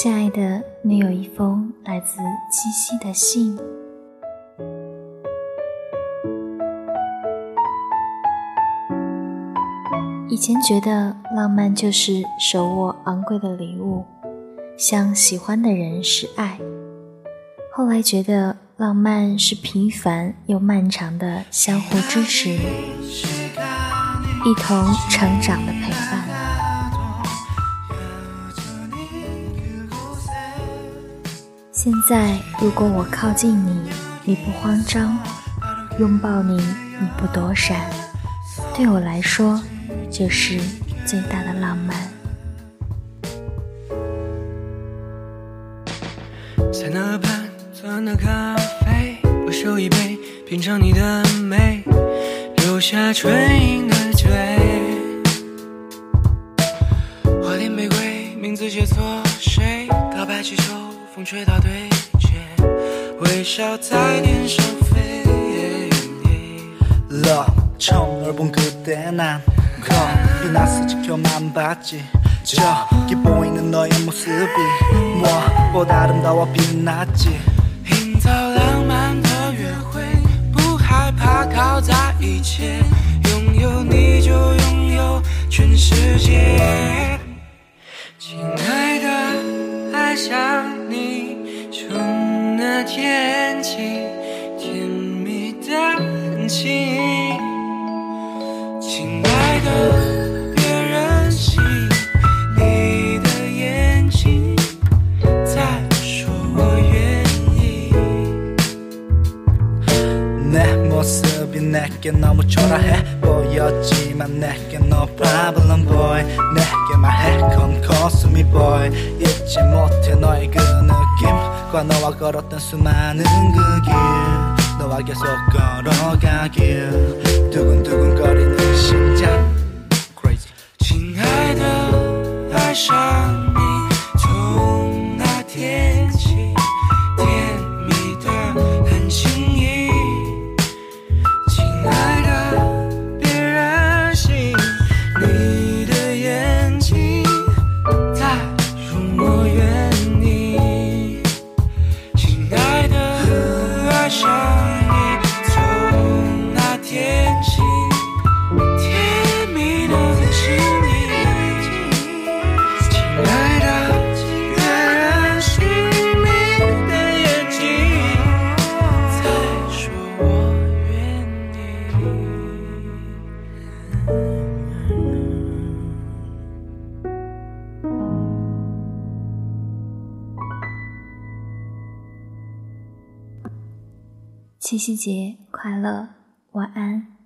亲爱的，你有一封来自七夕的信。以前觉得浪漫就是手握昂贵的礼物，向喜欢的人示爱。后来觉得浪漫是平凡又漫长的相互支持，一同成长的陪伴现在，如果我靠近你，你不慌张；拥抱你，你不躲闪，对我来说，就是最大的浪漫。在那盘端的咖啡，我手一杯，品尝你的美，留下唇印的嘴。花店玫瑰，名字写错谁？告白气球。风吹到对街，微笑在天上飞。Love 처음 널본 그때 난 겁이 나서 지켜만 봤지 저기 보이는 너의 모습이 무엇보다 아름다워 빛났지 营造浪漫的约会，不害怕靠在一起，拥有你就拥有全世界。 天气，甜蜜的很轻。亲爱的，别任性，你的眼睛在说我愿意。내모습이내게너무초라해보였지만내게너 problem boy 내게말해건코스미 boy 잊지못해너의그느낌 과 너와 걸었던 수많은 그 길 너와 계속 걸어가길 七夕节快乐，晚安。